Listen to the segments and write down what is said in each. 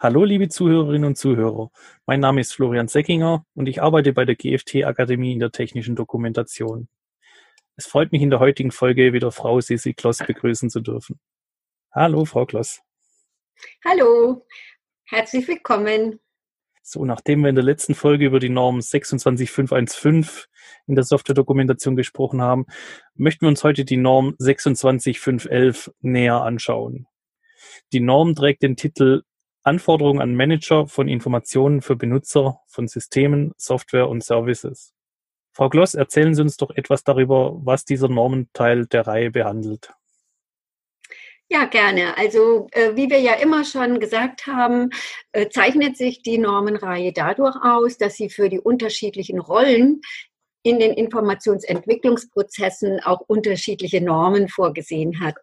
Hallo, liebe Zuhörerinnen und Zuhörer. Mein Name ist Florian Seckinger und ich arbeite bei der GFT Akademie in der technischen Dokumentation. Es freut mich in der heutigen Folge wieder Frau Sisi Kloss begrüßen zu dürfen. Hallo, Frau Kloss. Hallo, herzlich willkommen. So, nachdem wir in der letzten Folge über die Norm 26515 in der Software-Dokumentation gesprochen haben, möchten wir uns heute die Norm 26511 näher anschauen. Die Norm trägt den Titel Anforderungen an Manager von Informationen für Benutzer von Systemen, Software und Services. Frau Gloss, erzählen Sie uns doch etwas darüber, was dieser Normenteil der Reihe behandelt. Ja, gerne. Also äh, wie wir ja immer schon gesagt haben, äh, zeichnet sich die Normenreihe dadurch aus, dass sie für die unterschiedlichen Rollen in den Informationsentwicklungsprozessen auch unterschiedliche Normen vorgesehen hat.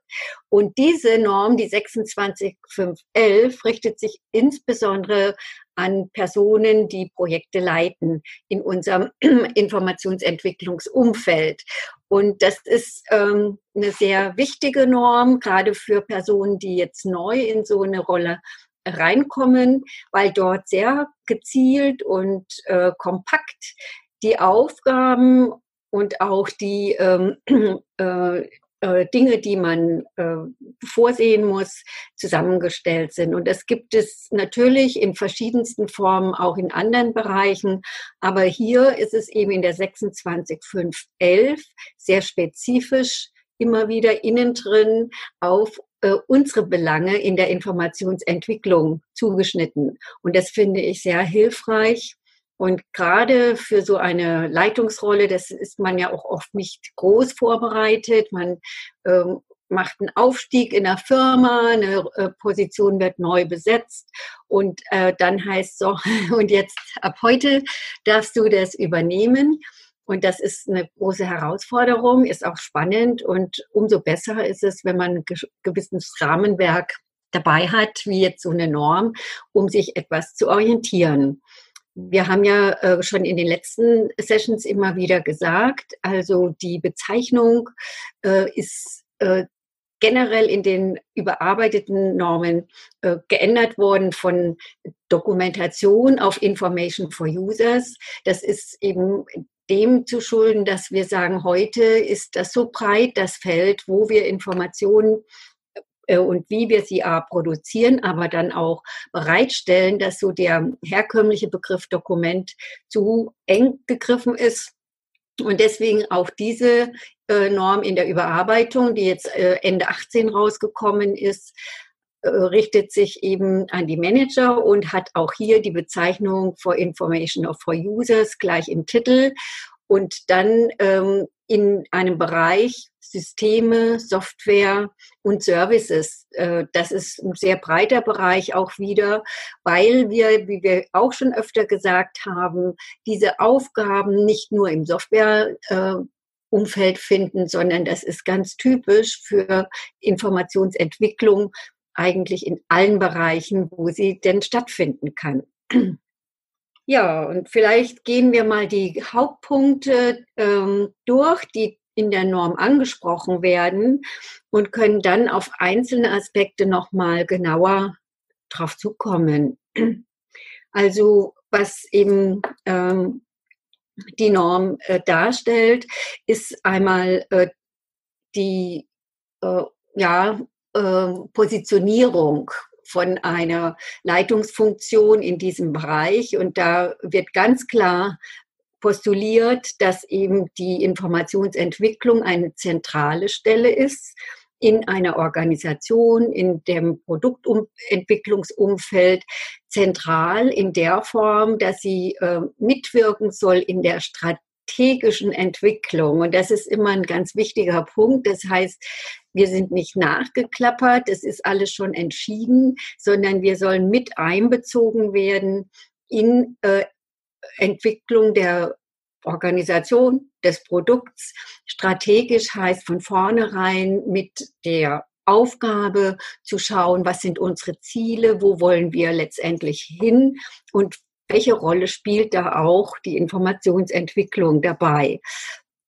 Und diese Norm, die 26511, richtet sich insbesondere an Personen, die Projekte leiten in unserem Informationsentwicklungsumfeld. Und das ist ähm, eine sehr wichtige Norm, gerade für Personen, die jetzt neu in so eine Rolle reinkommen, weil dort sehr gezielt und äh, kompakt die Aufgaben und auch die ähm, äh, äh, Dinge, die man äh, vorsehen muss, zusammengestellt sind. Und das gibt es natürlich in verschiedensten Formen auch in anderen Bereichen. Aber hier ist es eben in der 26511 sehr spezifisch immer wieder innen drin auf äh, unsere Belange in der Informationsentwicklung zugeschnitten. Und das finde ich sehr hilfreich und gerade für so eine Leitungsrolle, das ist man ja auch oft nicht groß vorbereitet. Man ähm, macht einen Aufstieg in der Firma, eine äh, Position wird neu besetzt und äh, dann heißt so, und jetzt ab heute darfst du das übernehmen. Und das ist eine große Herausforderung, ist auch spannend und umso besser ist es, wenn man ein gewisses Rahmenwerk dabei hat, wie jetzt so eine Norm, um sich etwas zu orientieren. Wir haben ja äh, schon in den letzten Sessions immer wieder gesagt, also die Bezeichnung äh, ist äh, generell in den überarbeiteten Normen geändert worden von Dokumentation auf Information for Users. Das ist eben dem zu schulden, dass wir sagen, heute ist das so breit, das Feld, wo wir Informationen und wie wir sie A produzieren, aber dann auch bereitstellen, dass so der herkömmliche Begriff Dokument zu eng gegriffen ist. Und deswegen auch diese äh, Norm in der Überarbeitung, die jetzt äh, Ende 18 rausgekommen ist, richtet sich eben an die Manager und hat auch hier die Bezeichnung for Information of for Users gleich im Titel und dann ähm, in einem Bereich Systeme, Software und Services. Äh, das ist ein sehr breiter Bereich auch wieder, weil wir, wie wir auch schon öfter gesagt haben, diese Aufgaben nicht nur im Software äh, Umfeld finden, sondern das ist ganz typisch für Informationsentwicklung eigentlich in allen Bereichen, wo sie denn stattfinden kann. Ja, und vielleicht gehen wir mal die Hauptpunkte ähm, durch, die in der Norm angesprochen werden und können dann auf einzelne Aspekte nochmal genauer drauf zukommen. Also was eben ähm, die Norm äh, darstellt, ist einmal äh, die äh, ja, äh, Positionierung von einer Leitungsfunktion in diesem Bereich. Und da wird ganz klar postuliert, dass eben die Informationsentwicklung eine zentrale Stelle ist in einer Organisation, in dem Produktentwicklungsumfeld zentral in der Form, dass sie äh, mitwirken soll in der strategischen Entwicklung. Und das ist immer ein ganz wichtiger Punkt. Das heißt, wir sind nicht nachgeklappert, es ist alles schon entschieden, sondern wir sollen mit einbezogen werden in äh, Entwicklung der Organisation des Produkts. Strategisch heißt von vornherein mit der Aufgabe zu schauen, was sind unsere Ziele, wo wollen wir letztendlich hin und welche Rolle spielt da auch die Informationsentwicklung dabei.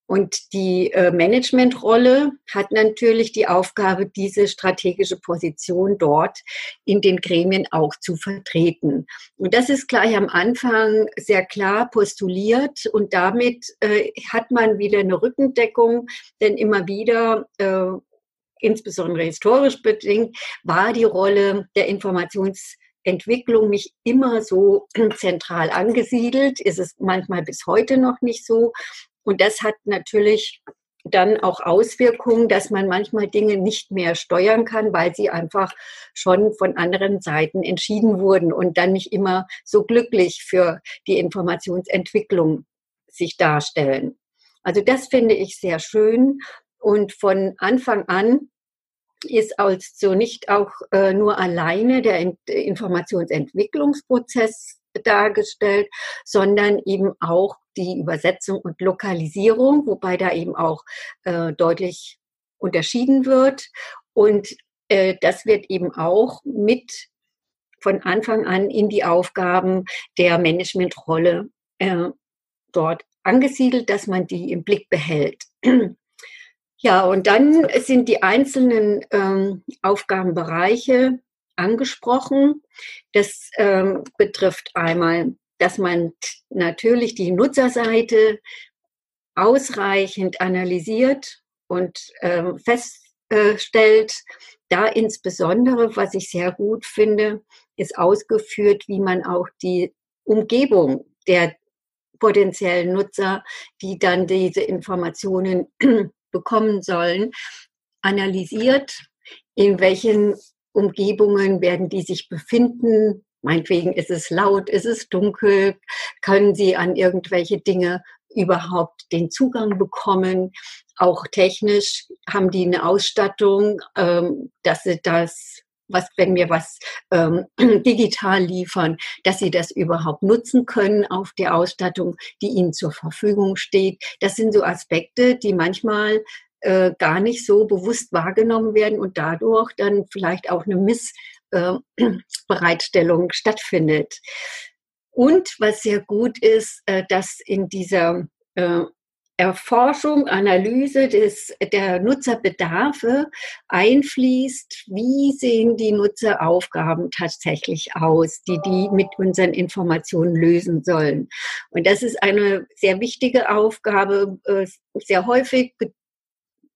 Und die äh, Managementrolle hat natürlich die Aufgabe, diese strategische Position dort in den Gremien auch zu vertreten. Und das ist gleich am Anfang sehr klar postuliert und damit äh, hat man wieder eine Rückendeckung, denn immer wieder äh, insbesondere historisch bedingt, war die Rolle der Informationsentwicklung nicht immer so zentral angesiedelt, ist es manchmal bis heute noch nicht so. Und das hat natürlich dann auch Auswirkungen, dass man manchmal Dinge nicht mehr steuern kann, weil sie einfach schon von anderen Seiten entschieden wurden und dann nicht immer so glücklich für die Informationsentwicklung sich darstellen. Also das finde ich sehr schön. Und von Anfang an ist also nicht auch äh, nur alleine der Informationsentwicklungsprozess dargestellt, sondern eben auch die Übersetzung und Lokalisierung, wobei da eben auch äh, deutlich unterschieden wird. Und äh, das wird eben auch mit von Anfang an in die Aufgaben der Managementrolle äh, dort angesiedelt, dass man die im Blick behält. Ja, und dann sind die einzelnen ähm, Aufgabenbereiche angesprochen. Das ähm, betrifft einmal, dass man natürlich die Nutzerseite ausreichend analysiert und ähm, feststellt. Da insbesondere, was ich sehr gut finde, ist ausgeführt, wie man auch die Umgebung der potenziellen Nutzer, die dann diese Informationen bekommen sollen, analysiert, in welchen Umgebungen werden die sich befinden. Meinetwegen ist es laut, ist es dunkel, können sie an irgendwelche Dinge überhaupt den Zugang bekommen. Auch technisch haben die eine Ausstattung, ähm, dass sie das, was, wenn wir was ähm, digital liefern, dass sie das überhaupt nutzen können auf der Ausstattung, die ihnen zur Verfügung steht. Das sind so Aspekte, die manchmal äh, gar nicht so bewusst wahrgenommen werden und dadurch dann vielleicht auch eine Missbereitstellung äh, stattfindet. Und was sehr gut ist, äh, dass in dieser äh, Erforschung, Analyse des, der Nutzerbedarfe einfließt, wie sehen die Nutzeraufgaben tatsächlich aus, die die mit unseren Informationen lösen sollen. Und das ist eine sehr wichtige Aufgabe. Äh, sehr häufig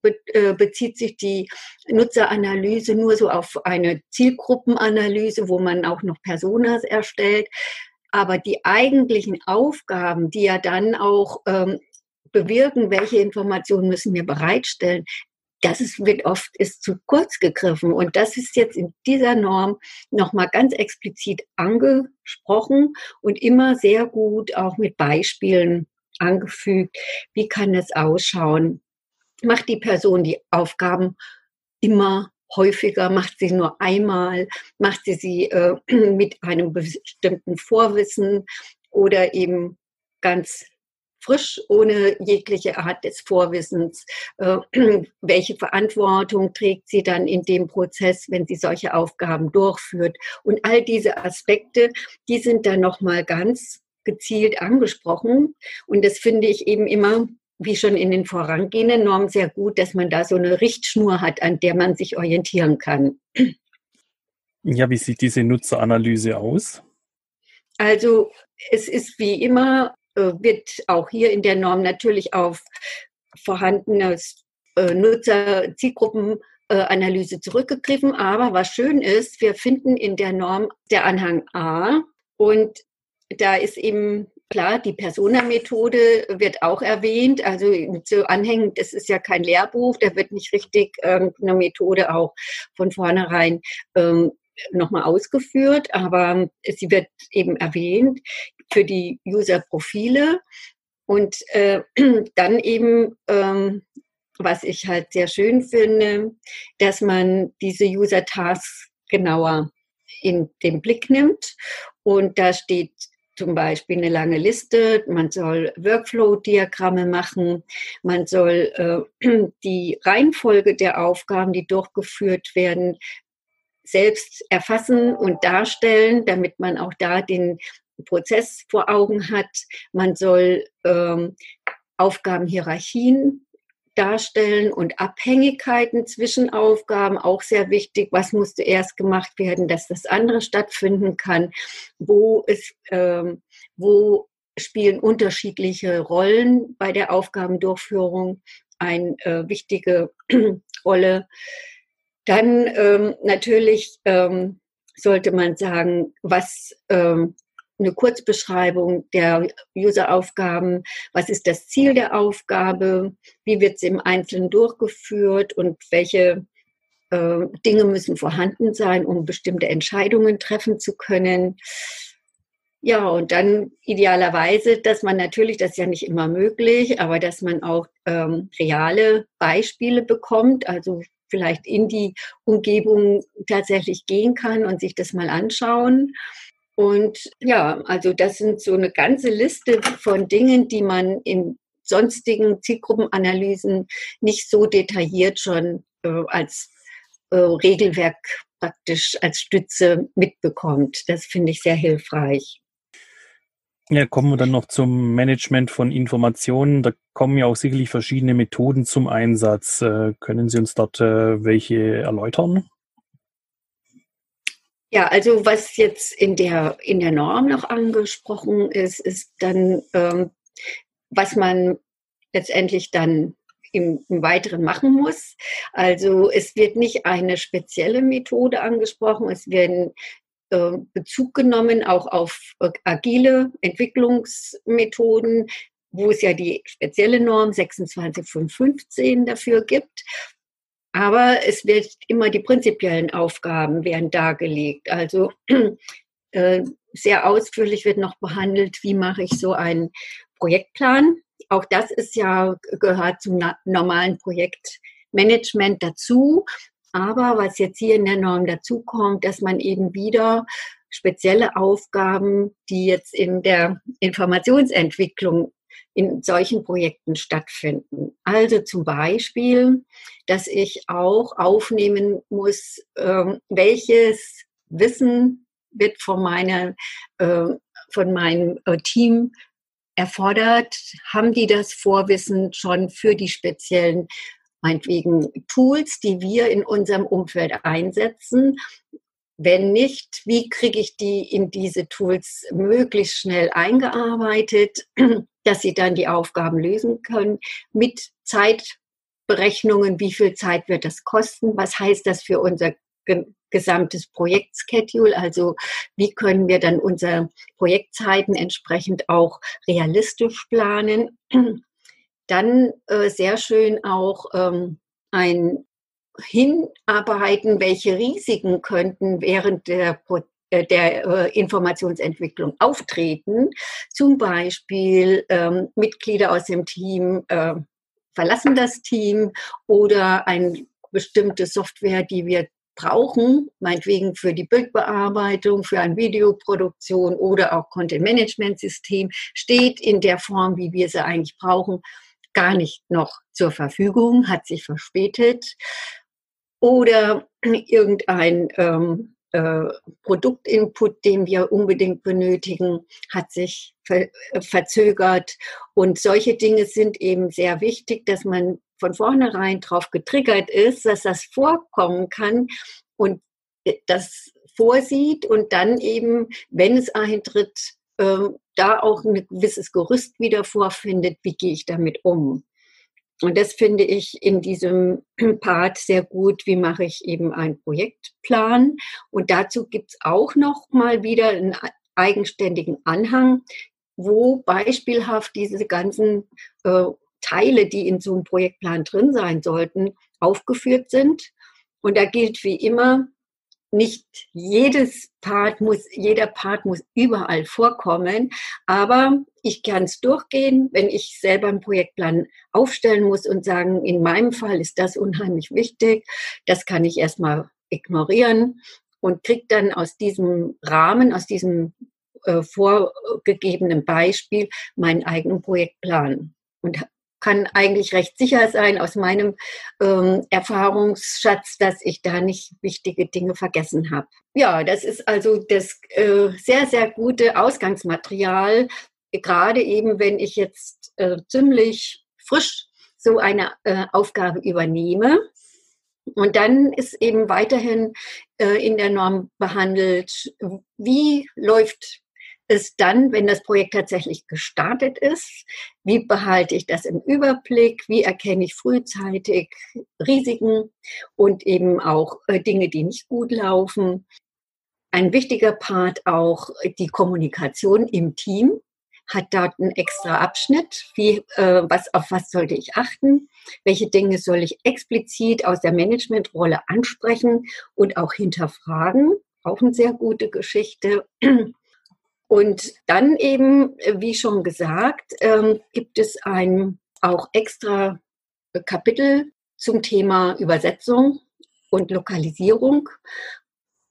äh, bezieht sich die Nutzeranalyse nur so auf eine Zielgruppenanalyse, wo man auch noch Personas erstellt. Aber die eigentlichen Aufgaben, die ja dann auch ähm, bewirken, welche Informationen müssen wir bereitstellen, das ist, wird oft ist zu kurz gegriffen. Und das ist jetzt in dieser Norm nochmal ganz explizit angesprochen und immer sehr gut auch mit Beispielen angefügt. Wie kann es ausschauen? macht die Person die Aufgaben immer häufiger, macht sie nur einmal, macht sie sie äh, mit einem bestimmten Vorwissen oder eben ganz frisch, ohne jegliche Art des Vorwissens. Äh, welche Verantwortung trägt sie dann in dem Prozess, wenn sie solche Aufgaben durchführt? Und all diese Aspekte, die sind dann nochmal ganz gezielt angesprochen. Und das finde ich eben immer wie schon in den vorangehenden Normen sehr gut, dass man da so eine Richtschnur hat, an der man sich orientieren kann. Ja, wie sieht diese Nutzeranalyse aus? Also es ist wie immer, wird auch hier in der Norm natürlich auf vorhandenes äh, Nutzer-Zielgruppenanalyse zurückgegriffen. Aber was schön ist, wir finden in der Norm der Anhang A und da ist eben Klar, die Persona-Methode wird auch erwähnt. Also zu Anhängen, das ist ja kein Lehrbuch, da wird nicht richtig ähm, eine Methode auch von vornherein ähm, nochmal ausgeführt, aber sie wird eben erwähnt für die User-Profile. Und äh, dann eben, ähm, was ich halt sehr schön finde, dass man diese User-Tasks genauer in den Blick nimmt. Und da steht zum Beispiel eine lange Liste, man soll Workflow-Diagramme machen, man soll äh, die Reihenfolge der Aufgaben, die durchgeführt werden, selbst erfassen und darstellen, damit man auch da den Prozess vor Augen hat. Man soll ähm, Aufgabenhierarchien darstellen und Abhängigkeiten zwischen Aufgaben, auch sehr wichtig. Was muss zuerst gemacht werden, dass das andere stattfinden kann? Wo, ist, ähm, wo spielen unterschiedliche Rollen bei der Aufgabendurchführung eine äh, wichtige Rolle? Dann ähm, natürlich ähm, sollte man sagen, was ähm, eine Kurzbeschreibung der User-Aufgaben, was ist das Ziel der Aufgabe, wie wird sie im Einzelnen durchgeführt und welche äh, Dinge müssen vorhanden sein, um bestimmte Entscheidungen treffen zu können. Ja, und dann idealerweise, dass man natürlich, das ist ja nicht immer möglich, aber dass man auch ähm, reale Beispiele bekommt, also vielleicht in die Umgebung tatsächlich gehen kann und sich das mal anschauen. Und ja, also das sind so eine ganze Liste von Dingen, die man in sonstigen Zielgruppenanalysen nicht so detailliert schon äh, als äh, Regelwerk praktisch als Stütze mitbekommt. Das finde ich sehr hilfreich. Ja, kommen wir dann noch zum Management von Informationen. Da kommen ja auch sicherlich verschiedene Methoden zum Einsatz. Äh, können Sie uns dort äh, welche erläutern? Ja, also was jetzt in der, in der Norm noch angesprochen ist, ist dann, ähm, was man letztendlich dann im, im Weiteren machen muss. Also es wird nicht eine spezielle Methode angesprochen, es werden äh, Bezug genommen, auch auf äh, agile Entwicklungsmethoden, wo es ja die spezielle Norm 26515 dafür gibt. Aber es wird immer die prinzipiellen Aufgaben werden dargelegt. Also äh, sehr ausführlich wird noch behandelt, wie mache ich so einen Projektplan. Auch das ist ja gehört zum normalen Projektmanagement dazu. Aber was jetzt hier in der Norm dazu kommt, dass man eben wieder spezielle Aufgaben, die jetzt in der Informationsentwicklung in solchen Projekten stattfinden. Also zum Beispiel, dass ich auch aufnehmen muss, ähm, welches Wissen wird von, meiner, äh, von meinem äh, Team erfordert. Haben die das Vorwissen schon für die speziellen meinetwegen Tools, die wir in unserem Umfeld einsetzen. Wenn nicht, wie kriege ich die in diese Tools möglichst schnell eingearbeitet, dass sie dann die Aufgaben lösen können? Mit Zeitberechnungen, wie viel Zeit wird das kosten, was heißt das für unser gesamtes Projektschedule, also wie können wir dann unsere Projektzeiten entsprechend auch realistisch planen. Dann äh, sehr schön auch ähm, ein Hinarbeiten, welche Risiken könnten während der äh, der äh, Informationsentwicklung auftreten. Zum Beispiel ähm, Mitglieder aus dem Team äh, verlassen das Team oder eine bestimmte Software, die wir brauchen, meinetwegen für die Bildbearbeitung, für eine Videoproduktion oder auch Content-Management-System, steht in der Form, wie wir sie eigentlich brauchen, gar nicht noch zur Verfügung, hat sich verspätet. Oder irgendein ähm, äh, Produktinput, den wir unbedingt benötigen, hat sich ver äh, verzögert. Und solche Dinge sind eben sehr wichtig, dass man von vornherein darauf getriggert ist, dass das vorkommen kann und äh, das vorsieht und dann eben, wenn es eintritt, äh, da auch ein gewisses Gerüst wieder vorfindet, wie gehe ich damit um. Und das finde ich in diesem Part sehr gut. Wie mache ich eben einen Projektplan? Und dazu gibt es auch noch mal wieder einen eigenständigen Anhang, wo beispielhaft diese ganzen äh, Teile, die in so einem Projektplan drin sein sollten, aufgeführt sind. Und da gilt wie immer, nicht jedes Part muss, jeder Part muss überall vorkommen, aber ich kann es durchgehen, wenn ich selber einen Projektplan aufstellen muss und sagen, in meinem Fall ist das unheimlich wichtig, das kann ich erstmal ignorieren und kriege dann aus diesem Rahmen, aus diesem äh, vorgegebenen Beispiel meinen eigenen Projektplan und kann eigentlich recht sicher sein aus meinem ähm, Erfahrungsschatz, dass ich da nicht wichtige Dinge vergessen habe. Ja, das ist also das äh, sehr, sehr gute Ausgangsmaterial, gerade eben, wenn ich jetzt äh, ziemlich frisch so eine äh, Aufgabe übernehme, und dann ist eben weiterhin äh, in der Norm behandelt, wie läuft es dann, wenn das Projekt tatsächlich gestartet ist? Wie behalte ich das im Überblick? Wie erkenne ich frühzeitig Risiken und eben auch äh, Dinge, die nicht gut laufen? Ein wichtiger Part auch die Kommunikation im Team hat dort einen extra Abschnitt, wie, äh, was, auf was sollte ich achten, welche Dinge soll ich explizit aus der Managementrolle ansprechen und auch hinterfragen. Auch eine sehr gute Geschichte. Und dann eben, wie schon gesagt, ähm, gibt es ein auch extra Kapitel zum Thema Übersetzung und Lokalisierung.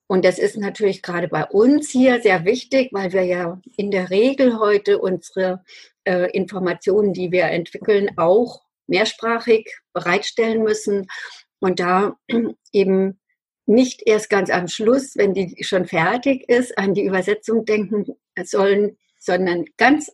Und das ist natürlich gerade bei uns hier sehr wichtig, weil wir ja in der Regel heute unsere äh, Informationen, die wir entwickeln, auch mehrsprachig bereitstellen müssen und da eben nicht erst ganz am Schluss, wenn die schon fertig ist, an die Übersetzung denken sollen, sondern ganz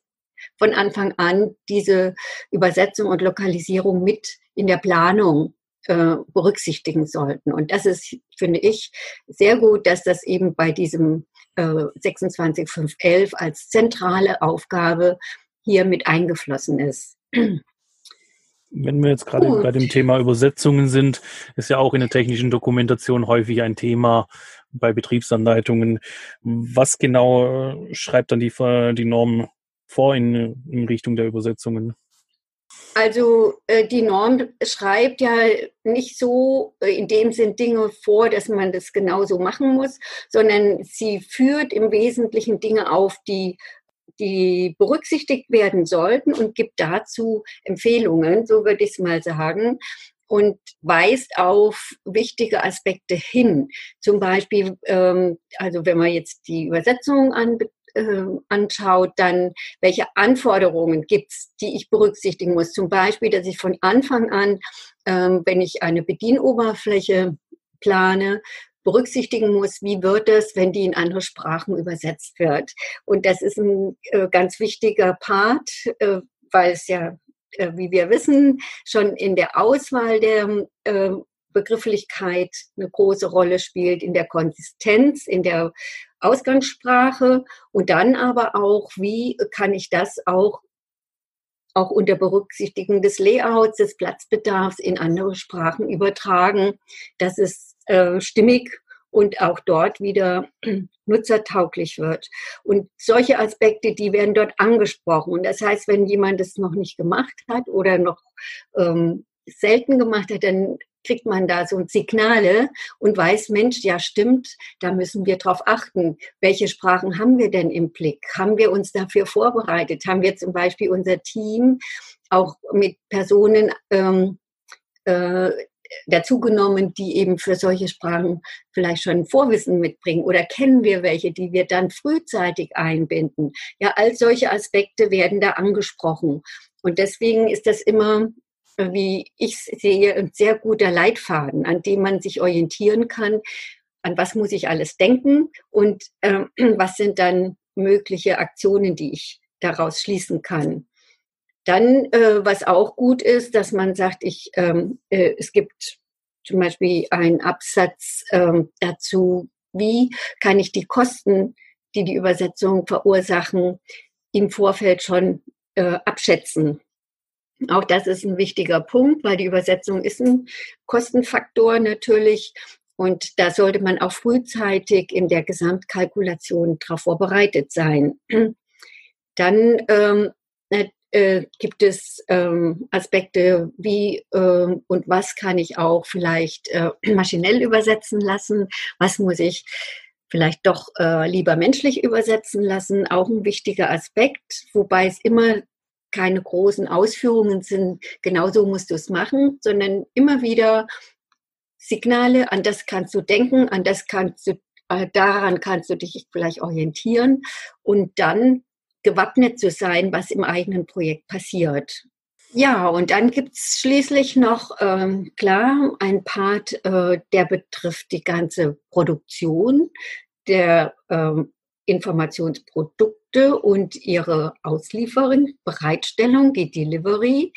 von Anfang an diese Übersetzung und Lokalisierung mit in der Planung äh, berücksichtigen sollten. Und das ist, finde ich, sehr gut, dass das eben bei diesem äh, 26511 als zentrale Aufgabe hier mit eingeflossen ist. Wenn wir jetzt gerade Gut. bei dem Thema Übersetzungen sind, ist ja auch in der technischen Dokumentation häufig ein Thema bei Betriebsanleitungen. Was genau äh, schreibt dann die, die Norm vor in, in Richtung der Übersetzungen? Also äh, die Norm schreibt ja nicht so äh, in dem Sinn Dinge vor, dass man das genauso machen muss, sondern sie führt im Wesentlichen Dinge auf, die die berücksichtigt werden sollten und gibt dazu Empfehlungen, so würde ich es mal sagen, und weist auf wichtige Aspekte hin. Zum Beispiel, ähm, also wenn man jetzt die Übersetzung an, äh, anschaut, dann welche Anforderungen gibt es, die ich berücksichtigen muss. Zum Beispiel, dass ich von Anfang an, ähm, wenn ich eine Bedienoberfläche plane, berücksichtigen muss, wie wird es, wenn die in andere Sprachen übersetzt wird. Und das ist ein äh, ganz wichtiger Part, äh, weil es ja, wie wir wissen, schon in der Auswahl der äh, Begrifflichkeit eine große Rolle spielt, in der Konsistenz, in der Ausgangssprache und dann aber auch, wie kann ich das auch auch unter Berücksichtigung des Layouts, des Platzbedarfs in andere Sprachen übertragen. Das ist äh, stimmig und auch dort wieder nutzertauglich wird. Und solche Aspekte, die werden dort angesprochen. Und das heißt, wenn jemand es noch nicht gemacht hat oder noch ähm, selten gemacht hat, dann kriegt man da so Signale und weiß, Mensch, ja stimmt, da müssen wir drauf achten. Welche Sprachen haben wir denn im Blick? Haben wir uns dafür vorbereitet? Haben wir zum Beispiel unser Team auch mit Personen ähm, äh, dazugenommen, die eben für solche Sprachen vielleicht schon Vorwissen mitbringen oder kennen wir welche, die wir dann frühzeitig einbinden. Ja, all solche Aspekte werden da angesprochen. Und deswegen ist das immer, wie ich sehe, ein sehr guter Leitfaden, an dem man sich orientieren kann. An was muss ich alles denken und äh, was sind dann mögliche Aktionen, die ich daraus schließen kann. Dann, äh, was auch gut ist, dass man sagt, ich, ähm, äh, es gibt zum Beispiel einen Absatz ähm, dazu, wie kann ich die Kosten, die die Übersetzung verursachen, im Vorfeld schon äh, abschätzen. Auch das ist ein wichtiger Punkt, weil die Übersetzung ist ein Kostenfaktor natürlich. Und da sollte man auch frühzeitig in der Gesamtkalkulation darauf vorbereitet sein. Dann ähm, äh, gibt es ähm, Aspekte wie äh, und was kann ich auch vielleicht äh, maschinell übersetzen lassen, was muss ich vielleicht doch äh, lieber menschlich übersetzen lassen, auch ein wichtiger Aspekt, wobei es immer keine großen Ausführungen sind, genauso musst du es machen, sondern immer wieder Signale, an das kannst du denken, an das kannst du, äh, daran kannst du dich vielleicht orientieren. Und dann gewappnet zu sein, was im eigenen Projekt passiert. Ja, und dann gibt es schließlich noch, ähm, klar, ein Part, äh, der betrifft die ganze Produktion, der ähm, Informationsprodukte und ihre Auslieferung, Bereitstellung, die Delivery.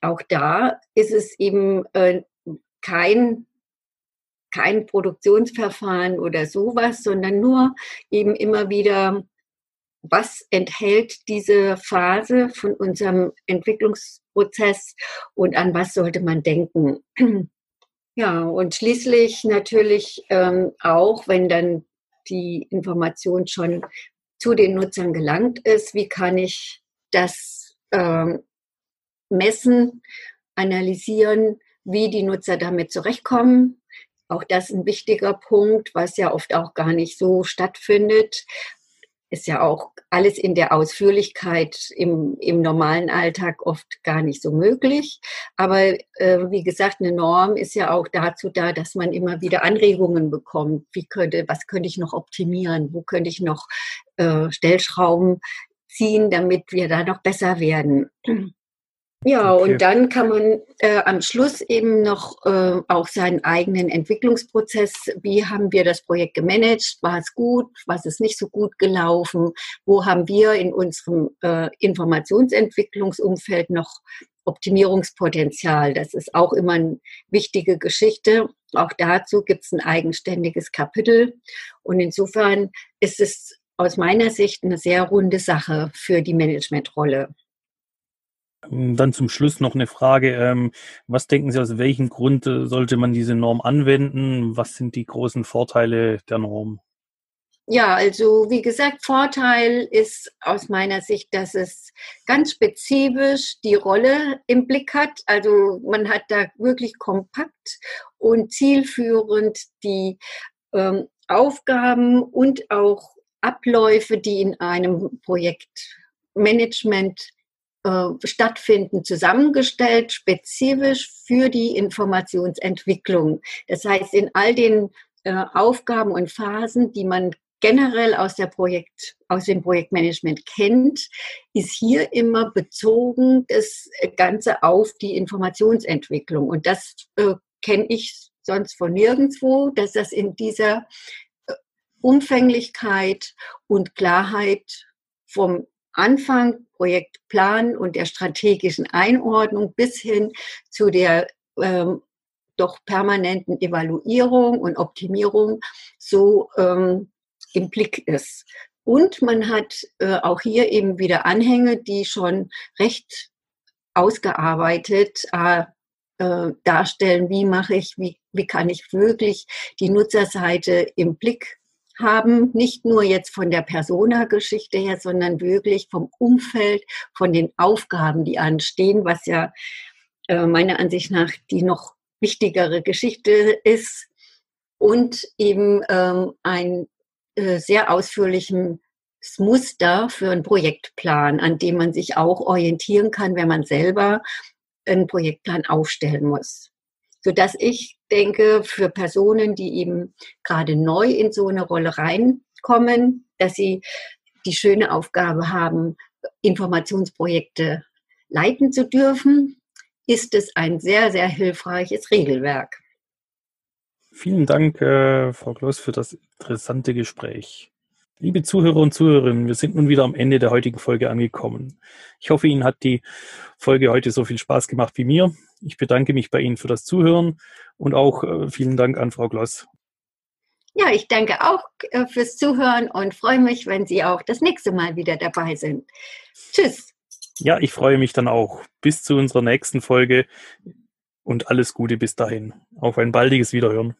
Auch da ist es eben äh, kein kein Produktionsverfahren oder sowas, sondern nur eben immer wieder, was enthält diese Phase von unserem Entwicklungsprozess und an was sollte man denken. Ja, und schließlich natürlich ähm, auch, wenn dann die Information schon zu den Nutzern gelangt ist, wie kann ich das ähm, messen, analysieren, wie die Nutzer damit zurechtkommen, auch das ein wichtiger Punkt, was ja oft auch gar nicht so stattfindet. Ist ja auch alles in der Ausführlichkeit im, im normalen Alltag oft gar nicht so möglich. Aber äh, wie gesagt, eine Norm ist ja auch dazu da, dass man immer wieder Anregungen bekommt. Wie könnte, was könnte ich noch optimieren? Wo könnte ich noch äh, Stellschrauben ziehen, damit wir da noch besser werden? Ja, okay. und dann kann man äh, am Schluss eben noch äh, auch seinen eigenen Entwicklungsprozess, wie haben wir das Projekt gemanagt, war es gut, was ist nicht so gut gelaufen, wo haben wir in unserem äh, Informationsentwicklungsumfeld noch Optimierungspotenzial. Das ist auch immer eine wichtige Geschichte. Auch dazu gibt es ein eigenständiges Kapitel. Und insofern ist es aus meiner Sicht eine sehr runde Sache für die Managementrolle. Ähm, dann zum Schluss noch eine Frage. Ähm, was denken Sie, aus welchem Grund äh, sollte man diese Norm anwenden? Was sind die großen Vorteile der Norm? Ja, also wie gesagt, Vorteil ist aus meiner Sicht, dass es ganz spezifisch die Rolle im Blick hat. Also man hat da wirklich kompakt und zielführend die ähm, Aufgaben und auch Abläufe, die in einem Projektmanagement äh, stattfinden, zusammengestellt, spezifisch für die Informationsentwicklung. Das heißt, in all den äh, Aufgaben und Phasen, die man generell aus der Projekt, aus dem Projektmanagement kennt, ist hier immer bezogen das Ganze auf die Informationsentwicklung. Und das äh, kenne ich sonst von nirgendwo, dass das in dieser äh, Umfänglichkeit und Klarheit vom Anfang, Projektplan und der strategischen Einordnung bis hin zu der ähm, doch permanenten Evaluierung und Optimierung so ähm, im Blick ist. Und man hat äh, auch hier eben wieder Anhänge, die schon recht ausgearbeitet äh, äh, darstellen, wie mache ich, wie, wie kann ich wirklich die Nutzerseite im Blick haben, nicht nur jetzt von der Persona-Geschichte her, sondern wirklich vom Umfeld, von den Aufgaben, die anstehen, was ja äh, meiner Ansicht nach die noch wichtigere Geschichte ist. Und eben ähm, ein äh, sehr ausführlichen Muster für einen Projektplan, an dem man sich auch orientieren kann, wenn man selber einen Projektplan aufstellen muss sodass ich denke, für Personen, die eben gerade neu in so eine Rolle reinkommen, dass sie die schöne Aufgabe haben, Informationsprojekte leiten zu dürfen, ist es ein sehr, sehr hilfreiches Regelwerk. Vielen Dank, äh, Frau Kloss, für das interessante Gespräch. Liebe Zuhörer und Zuhörerinnen, wir sind nun wieder am Ende der heutigen Folge angekommen. Ich hoffe, Ihnen hat die Folge heute so viel Spaß gemacht wie mir. Ich bedanke mich bei Ihnen für das Zuhören und auch äh, vielen Dank an Frau Gloss. Ja, ich danke auch äh, fürs Zuhören und freue mich, wenn Sie auch das nächste Mal wieder dabei sind. Tschüss. Ja, ich freue mich dann auch. Bis zu unserer nächsten Folge und alles Gute bis dahin. Auf ein baldiges Wiederhören.